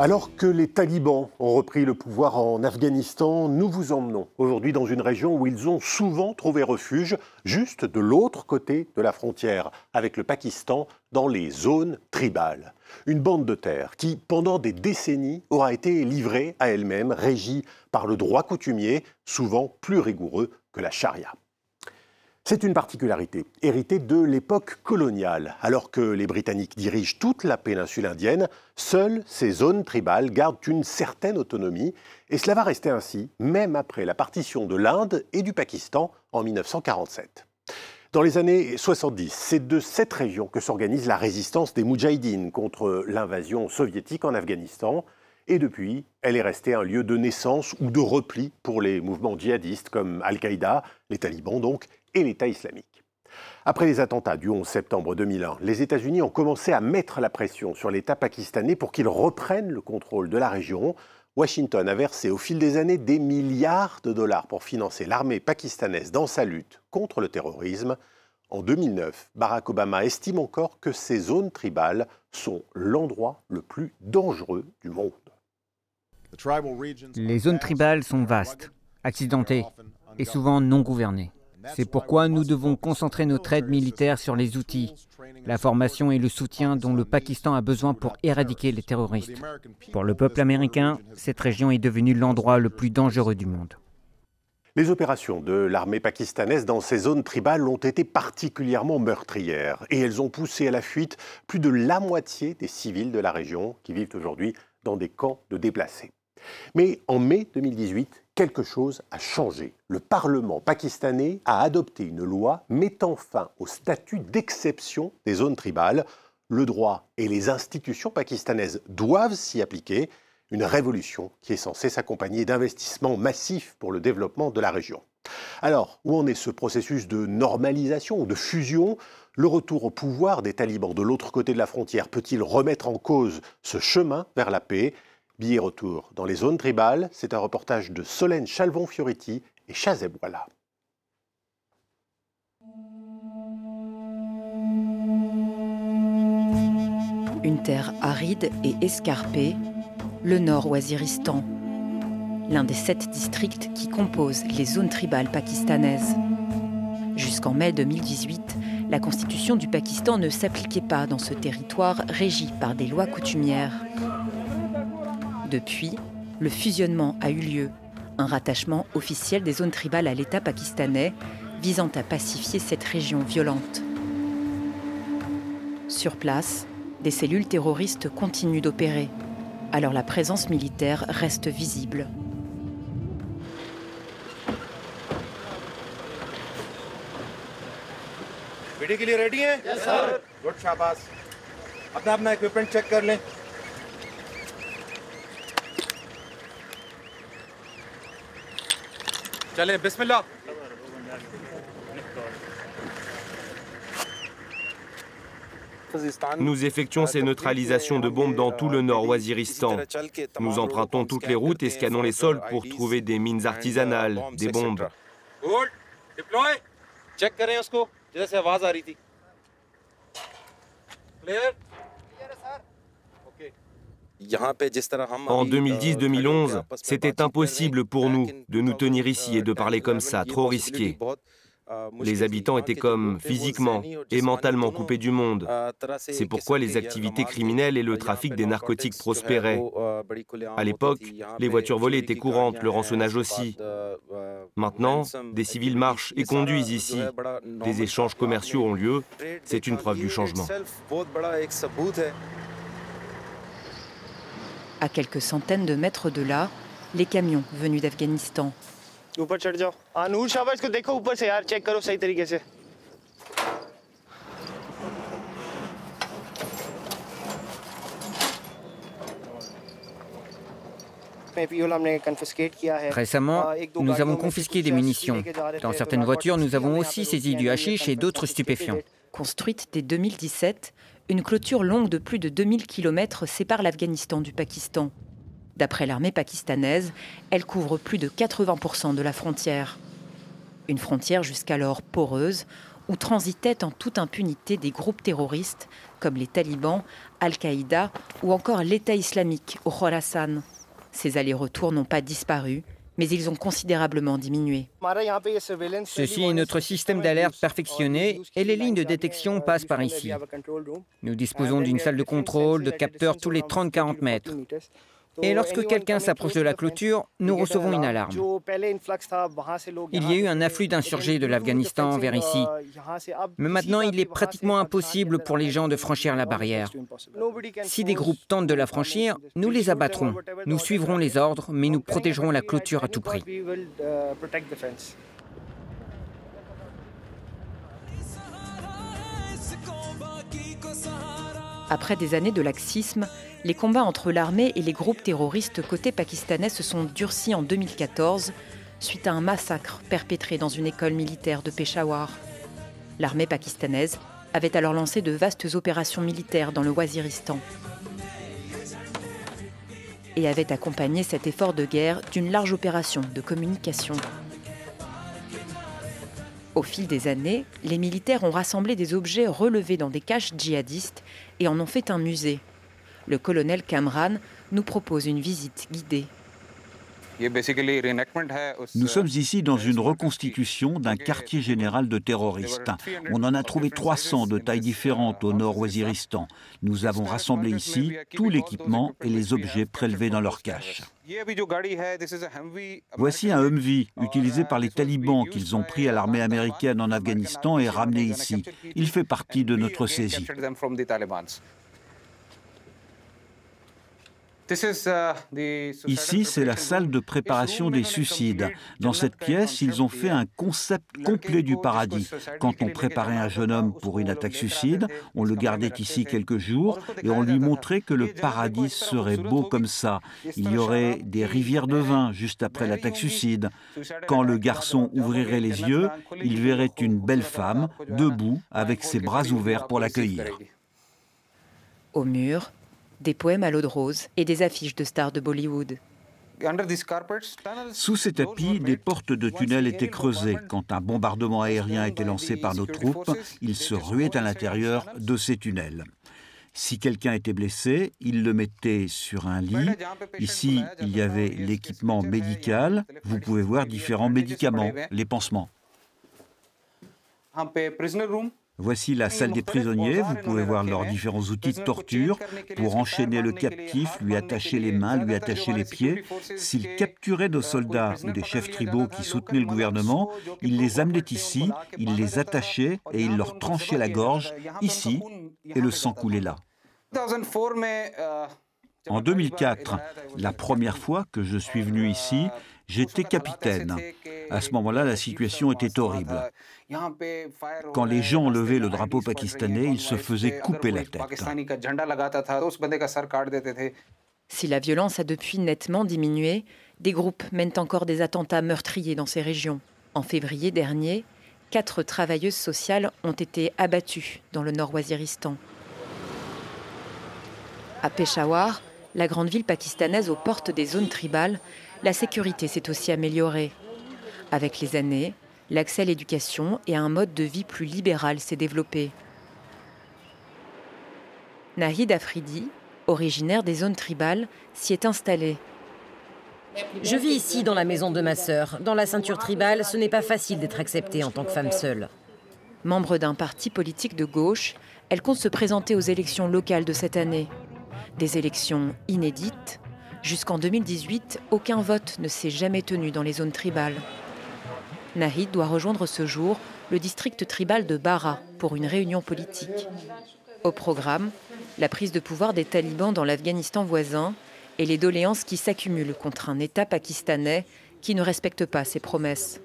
Alors que les talibans ont repris le pouvoir en Afghanistan, nous vous emmenons aujourd'hui dans une région où ils ont souvent trouvé refuge, juste de l'autre côté de la frontière avec le Pakistan, dans les zones tribales. Une bande de terre qui, pendant des décennies, aura été livrée à elle-même, régie par le droit coutumier, souvent plus rigoureux que la charia. C'est une particularité héritée de l'époque coloniale. Alors que les Britanniques dirigent toute la péninsule indienne, seules ces zones tribales gardent une certaine autonomie, et cela va rester ainsi, même après la partition de l'Inde et du Pakistan en 1947. Dans les années 70, c'est de cette région que s'organise la résistance des Moudjahidines contre l'invasion soviétique en Afghanistan. Et depuis, elle est restée un lieu de naissance ou de repli pour les mouvements djihadistes comme Al-Qaïda, les talibans donc, l'État islamique. Après les attentats du 11 septembre 2001, les États-Unis ont commencé à mettre la pression sur l'État pakistanais pour qu'il reprenne le contrôle de la région. Washington a versé au fil des années des milliards de dollars pour financer l'armée pakistanaise dans sa lutte contre le terrorisme. En 2009, Barack Obama estime encore que ces zones tribales sont l'endroit le plus dangereux du monde. Les zones tribales sont vastes, accidentées et souvent non gouvernées. C'est pourquoi nous devons concentrer notre aide militaire sur les outils, la formation et le soutien dont le Pakistan a besoin pour éradiquer les terroristes. Pour le peuple américain, cette région est devenue l'endroit le plus dangereux du monde. Les opérations de l'armée pakistanaise dans ces zones tribales ont été particulièrement meurtrières et elles ont poussé à la fuite plus de la moitié des civils de la région qui vivent aujourd'hui dans des camps de déplacés. Mais en mai 2018, quelque chose a changé. Le Parlement pakistanais a adopté une loi mettant fin au statut d'exception des zones tribales. Le droit et les institutions pakistanaises doivent s'y appliquer. Une révolution qui est censée s'accompagner d'investissements massifs pour le développement de la région. Alors, où en est ce processus de normalisation ou de fusion? Le retour au pouvoir des talibans de l'autre côté de la frontière peut-il remettre en cause ce chemin vers la paix? Billet retour dans les zones tribales, c'est un reportage de Solène Chalvon-Fioriti et Chazeb Walla. Une terre aride et escarpée, le nord Waziristan, l'un des sept districts qui composent les zones tribales pakistanaises. Jusqu'en mai 2018, la constitution du Pakistan ne s'appliquait pas dans ce territoire régi par des lois coutumières. Depuis, le fusionnement a eu lieu, un rattachement officiel des zones tribales à l'État pakistanais visant à pacifier cette région violente. Sur place, des cellules terroristes continuent d'opérer, alors la présence militaire reste visible. Nous effectuons ces neutralisations de bombes dans tout le nord Waziristan. Nous empruntons toutes les routes et scannons les sols pour trouver des mines artisanales, des bombes. En 2010-2011, c'était impossible pour nous de nous tenir ici et de parler comme ça, trop risqué. Les habitants étaient comme physiquement et mentalement coupés du monde. C'est pourquoi les activités criminelles et le trafic des narcotiques prospéraient. À l'époque, les voitures volées étaient courantes, le rançonnage aussi. Maintenant, des civils marchent et conduisent ici. Des échanges commerciaux ont lieu. C'est une preuve du changement. À quelques centaines de mètres de là, les camions venus d'Afghanistan. Récemment, nous avons confisqué des munitions. Dans certaines voitures, nous avons aussi saisi du hashish et d'autres stupéfiants. Construite dès 2017, une clôture longue de plus de 2000 km sépare l'Afghanistan du Pakistan. D'après l'armée pakistanaise, elle couvre plus de 80% de la frontière. Une frontière jusqu'alors poreuse, où transitaient en toute impunité des groupes terroristes comme les talibans, Al-Qaïda ou encore l'État islamique au Khorasan. Ces allers-retours n'ont pas disparu, mais ils ont considérablement diminué. Ceci est notre système d'alerte perfectionné et les lignes de détection passent par ici. Nous disposons d'une salle de contrôle, de capteurs tous les 30-40 mètres. Et lorsque quelqu'un s'approche de la clôture, nous recevons une alarme. Il y a eu un afflux d'insurgés de l'Afghanistan vers ici. Mais maintenant, il est pratiquement impossible pour les gens de franchir la barrière. Si des groupes tentent de la franchir, nous les abattrons. Nous suivrons les ordres, mais nous protégerons la clôture à tout prix. Après des années de laxisme, les combats entre l'armée et les groupes terroristes côté pakistanais se sont durcis en 2014 suite à un massacre perpétré dans une école militaire de Peshawar. L'armée pakistanaise avait alors lancé de vastes opérations militaires dans le Waziristan et avait accompagné cet effort de guerre d'une large opération de communication. Au fil des années, les militaires ont rassemblé des objets relevés dans des caches djihadistes et en ont fait un musée. Le colonel Kamran nous propose une visite guidée. Nous sommes ici dans une reconstitution d'un quartier général de terroristes. On en a trouvé 300 de tailles différentes au nord Waziristan. Nous avons rassemblé ici tout l'équipement et les objets prélevés dans leur cache. Voici un Humvee utilisé par les talibans qu'ils ont pris à l'armée américaine en Afghanistan et ramené ici. Il fait partie de notre saisie. Uh, Ici, c'est la salle de préparation des suicides. Dans cette pièce, ils ont fait un concept complet du paradis. Quand on préparait un jeune homme pour une attaque suicide, on le gardait ici quelques jours et on lui montrait que le paradis serait beau comme ça. Il y aurait des rivières de vin juste après l'attaque suicide. Quand le garçon ouvrirait les yeux, il verrait une belle femme debout avec ses bras ouverts pour l'accueillir. Au mur, des poèmes à l'eau de rose et des affiches de stars de Bollywood. Sous ces tapis, des portes de tunnels étaient creusées. Quand un bombardement aérien était lancé par nos troupes, ils se ruaient à l'intérieur de ces tunnels. Si quelqu'un était blessé, ils le mettaient sur un lit. Ici, il y avait l'équipement médical. Vous pouvez voir différents médicaments, les pansements. Voici la salle des prisonniers. Vous pouvez voir leurs différents outils de torture pour enchaîner le captif, lui attacher les mains, lui attacher les pieds. S'ils capturaient nos soldats ou des chefs tribaux qui soutenaient le gouvernement, ils les amenaient ici, ils les attachaient et ils leur tranchaient la gorge ici et le sang coulait là. En 2004, la première fois que je suis venu ici, j'étais capitaine. À ce moment-là, la situation était horrible. Quand les gens levaient le drapeau pakistanais, ils se faisaient couper la tête. Si la violence a depuis nettement diminué, des groupes mènent encore des attentats meurtriers dans ces régions. En février dernier, quatre travailleuses sociales ont été abattues dans le nord-Waziristan. À Peshawar, la grande ville pakistanaise aux portes des zones tribales, la sécurité s'est aussi améliorée. Avec les années, l'accès à l'éducation et à un mode de vie plus libéral s'est développé. Nahid Afridi, originaire des zones tribales, s'y est installé. Je vis ici dans la maison de ma sœur. Dans la ceinture tribale, ce n'est pas facile d'être acceptée en tant que femme seule. Membre d'un parti politique de gauche, elle compte se présenter aux élections locales de cette année. Des élections inédites. Jusqu'en 2018, aucun vote ne s'est jamais tenu dans les zones tribales. Nahid doit rejoindre ce jour le district tribal de Bara pour une réunion politique. Au programme, la prise de pouvoir des talibans dans l'Afghanistan voisin et les doléances qui s'accumulent contre un État pakistanais qui ne respecte pas ses promesses.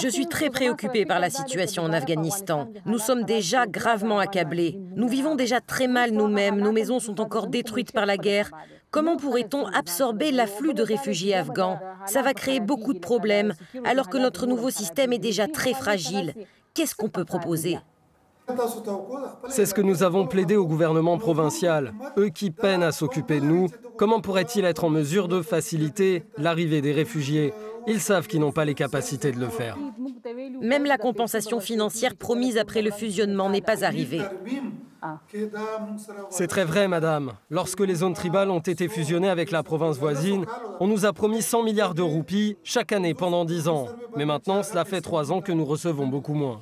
Je suis très préoccupée par la situation en Afghanistan. Nous sommes déjà gravement accablés. Nous vivons déjà très mal nous-mêmes. Nos maisons sont encore détruites par la guerre. Comment pourrait-on absorber l'afflux de réfugiés afghans? Ça va créer beaucoup de problèmes, alors que notre nouveau système est déjà très fragile. Qu'est-ce qu'on peut proposer? C'est ce que nous avons plaidé au gouvernement provincial. Eux qui peinent à s'occuper de nous, comment pourraient-ils être en mesure de faciliter l'arrivée des réfugiés? Ils savent qu'ils n'ont pas les capacités de le faire. Même la compensation financière promise après le fusionnement n'est pas arrivée. C'est très vrai, madame. Lorsque les zones tribales ont été fusionnées avec la province voisine, on nous a promis 100 milliards de roupies chaque année pendant 10 ans. Mais maintenant, cela fait 3 ans que nous recevons beaucoup moins.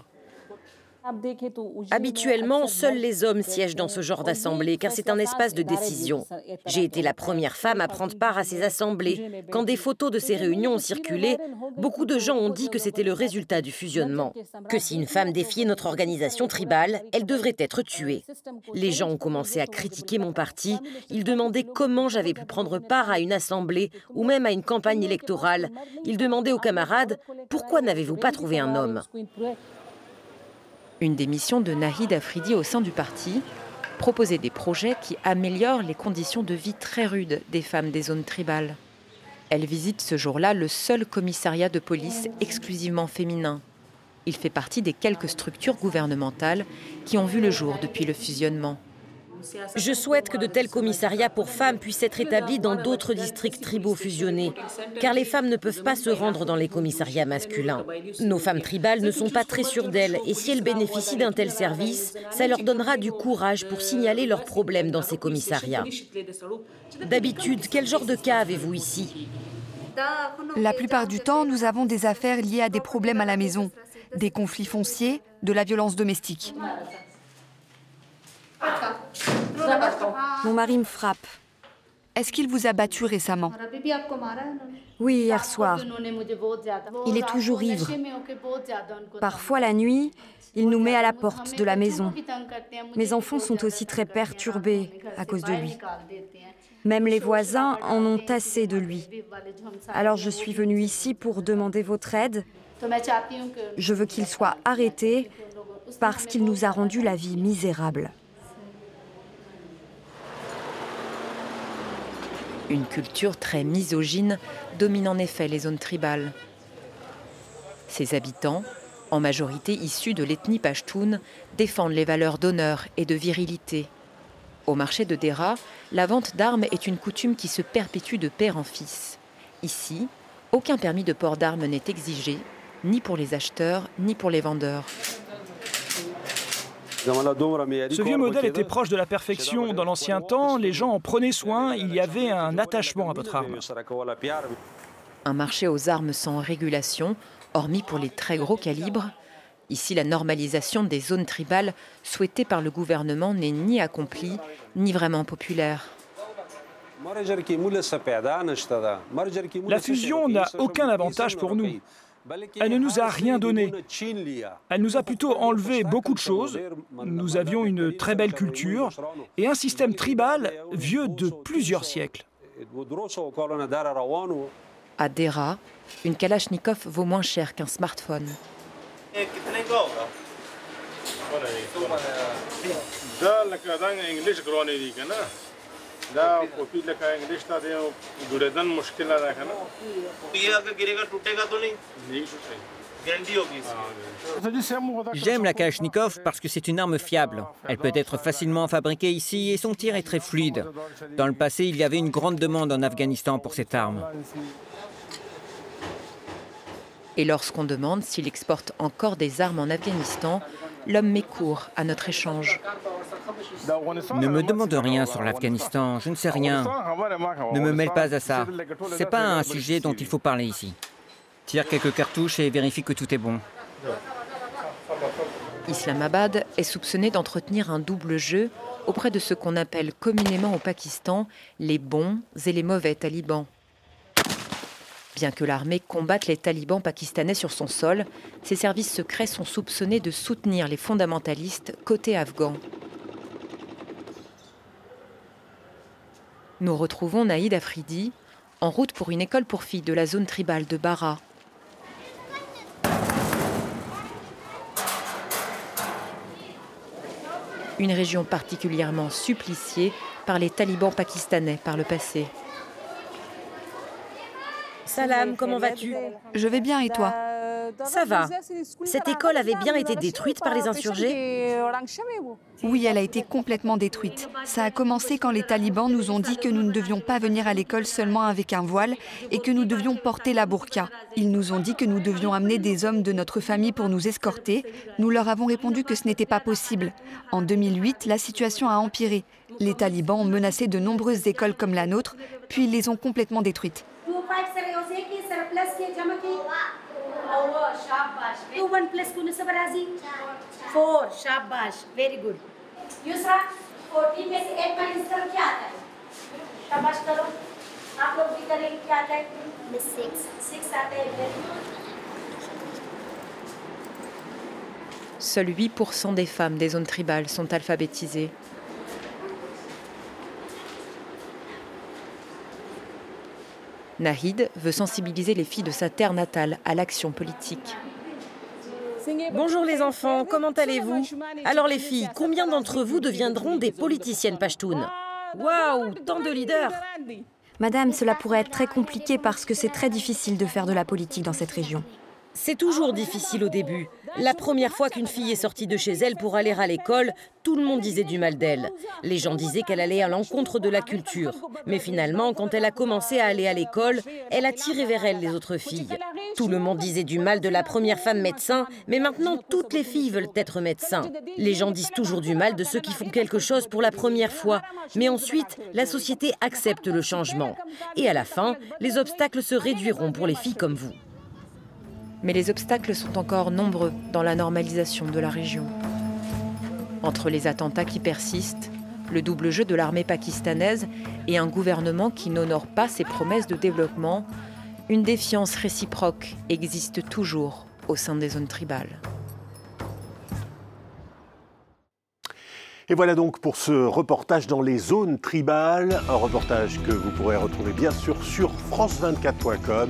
Habituellement, seuls les hommes siègent dans ce genre d'assemblée, car c'est un espace de décision. J'ai été la première femme à prendre part à ces assemblées. Quand des photos de ces réunions ont circulé, beaucoup de gens ont dit que c'était le résultat du fusionnement, que si une femme défiait notre organisation tribale, elle devrait être tuée. Les gens ont commencé à critiquer mon parti, ils demandaient comment j'avais pu prendre part à une assemblée ou même à une campagne électorale. Ils demandaient aux camarades, pourquoi n'avez-vous pas trouvé un homme une des missions de Nahid Afridi au sein du parti, proposer des projets qui améliorent les conditions de vie très rudes des femmes des zones tribales. Elle visite ce jour-là le seul commissariat de police exclusivement féminin. Il fait partie des quelques structures gouvernementales qui ont vu le jour depuis le fusionnement. Je souhaite que de tels commissariats pour femmes puissent être établis dans d'autres districts tribaux fusionnés, car les femmes ne peuvent pas se rendre dans les commissariats masculins. Nos femmes tribales ne sont pas très sûres d'elles, et si elles bénéficient d'un tel service, ça leur donnera du courage pour signaler leurs problèmes dans ces commissariats. D'habitude, quel genre de cas avez-vous ici La plupart du temps, nous avons des affaires liées à des problèmes à la maison, des conflits fonciers, de la violence domestique. Mon mari me frappe. Est-ce qu'il vous a battu récemment? Oui, hier soir. Il est toujours ivre. Parfois la nuit, il nous met à la porte de la maison. Mes enfants sont aussi très perturbés à cause de lui. Même les voisins en ont assez de lui. Alors je suis venue ici pour demander votre aide. Je veux qu'il soit arrêté parce qu'il nous a rendu la vie misérable. Une culture très misogyne domine en effet les zones tribales. Ses habitants, en majorité issus de l'ethnie pashtoun, défendent les valeurs d'honneur et de virilité. Au marché de Dera, la vente d'armes est une coutume qui se perpétue de père en fils. Ici, aucun permis de port d'armes n'est exigé, ni pour les acheteurs, ni pour les vendeurs. Ce vieux modèle était proche de la perfection. Dans l'ancien temps, les gens en prenaient soin, il y avait un attachement à votre arme. Un marché aux armes sans régulation, hormis pour les très gros calibres. Ici, la normalisation des zones tribales souhaitée par le gouvernement n'est ni accomplie, ni vraiment populaire. La fusion n'a aucun avantage pour nous. Elle ne nous a rien donné. Elle nous a plutôt enlevé beaucoup de choses. Nous avions une très belle culture et un système tribal vieux de plusieurs siècles. À Dera, une Kalachnikov vaut moins cher qu'un smartphone. J'aime la Kalachnikov parce que c'est une arme fiable. Elle peut être facilement fabriquée ici et son tir est très fluide. Dans le passé, il y avait une grande demande en Afghanistan pour cette arme. Et lorsqu'on demande s'il exporte encore des armes en Afghanistan, l'homme met court à notre échange. Ne me demande rien sur l'Afghanistan, je ne sais rien. Ne me mêle pas à ça. C'est pas un sujet dont il faut parler ici. Tire quelques cartouches et vérifie que tout est bon. Islamabad est soupçonné d'entretenir un double jeu auprès de ce qu'on appelle communément au Pakistan les bons et les mauvais talibans. Bien que l'armée combatte les talibans pakistanais sur son sol, ses services secrets sont soupçonnés de soutenir les fondamentalistes côté afghan. Nous retrouvons Naïd Afridi en route pour une école pour filles de la zone tribale de Bara. Une région particulièrement suppliciée par les talibans pakistanais par le passé. Salam, comment vas-tu? Je vais bien et toi? Ça va. Cette école avait bien été détruite par les insurgés Oui, elle a été complètement détruite. Ça a commencé quand les talibans nous ont dit que nous ne devions pas venir à l'école seulement avec un voile et que nous devions porter la burqa. Ils nous ont dit que nous devions amener des hommes de notre famille pour nous escorter. Nous leur avons répondu que ce n'était pas possible. En 2008, la situation a empiré. Les talibans ont menacé de nombreuses écoles comme la nôtre, puis ils les ont complètement détruites. Seuls 8% des femmes des zones tribales sont alphabétisées. Nahid veut sensibiliser les filles de sa terre natale à l'action politique. Bonjour les enfants, comment allez-vous? Alors les filles, combien d'entre vous deviendront des politiciennes pashtunes Waouh, tant de leaders Madame, cela pourrait être très compliqué parce que c'est très difficile de faire de la politique dans cette région. C'est toujours difficile au début. La première fois qu'une fille est sortie de chez elle pour aller à l'école, tout le monde disait du mal d'elle. Les gens disaient qu'elle allait à l'encontre de la culture. Mais finalement, quand elle a commencé à aller à l'école, elle a tiré vers elle les autres filles. Tout le monde disait du mal de la première femme médecin, mais maintenant toutes les filles veulent être médecins. Les gens disent toujours du mal de ceux qui font quelque chose pour la première fois, mais ensuite, la société accepte le changement. Et à la fin, les obstacles se réduiront pour les filles comme vous mais les obstacles sont encore nombreux dans la normalisation de la région. Entre les attentats qui persistent, le double jeu de l'armée pakistanaise et un gouvernement qui n'honore pas ses promesses de développement, une défiance réciproque existe toujours au sein des zones tribales. Et voilà donc pour ce reportage dans les zones tribales, un reportage que vous pourrez retrouver bien sûr sur france24.com.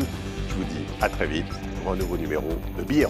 Je vous dis à très vite un nouveau numéro de Billets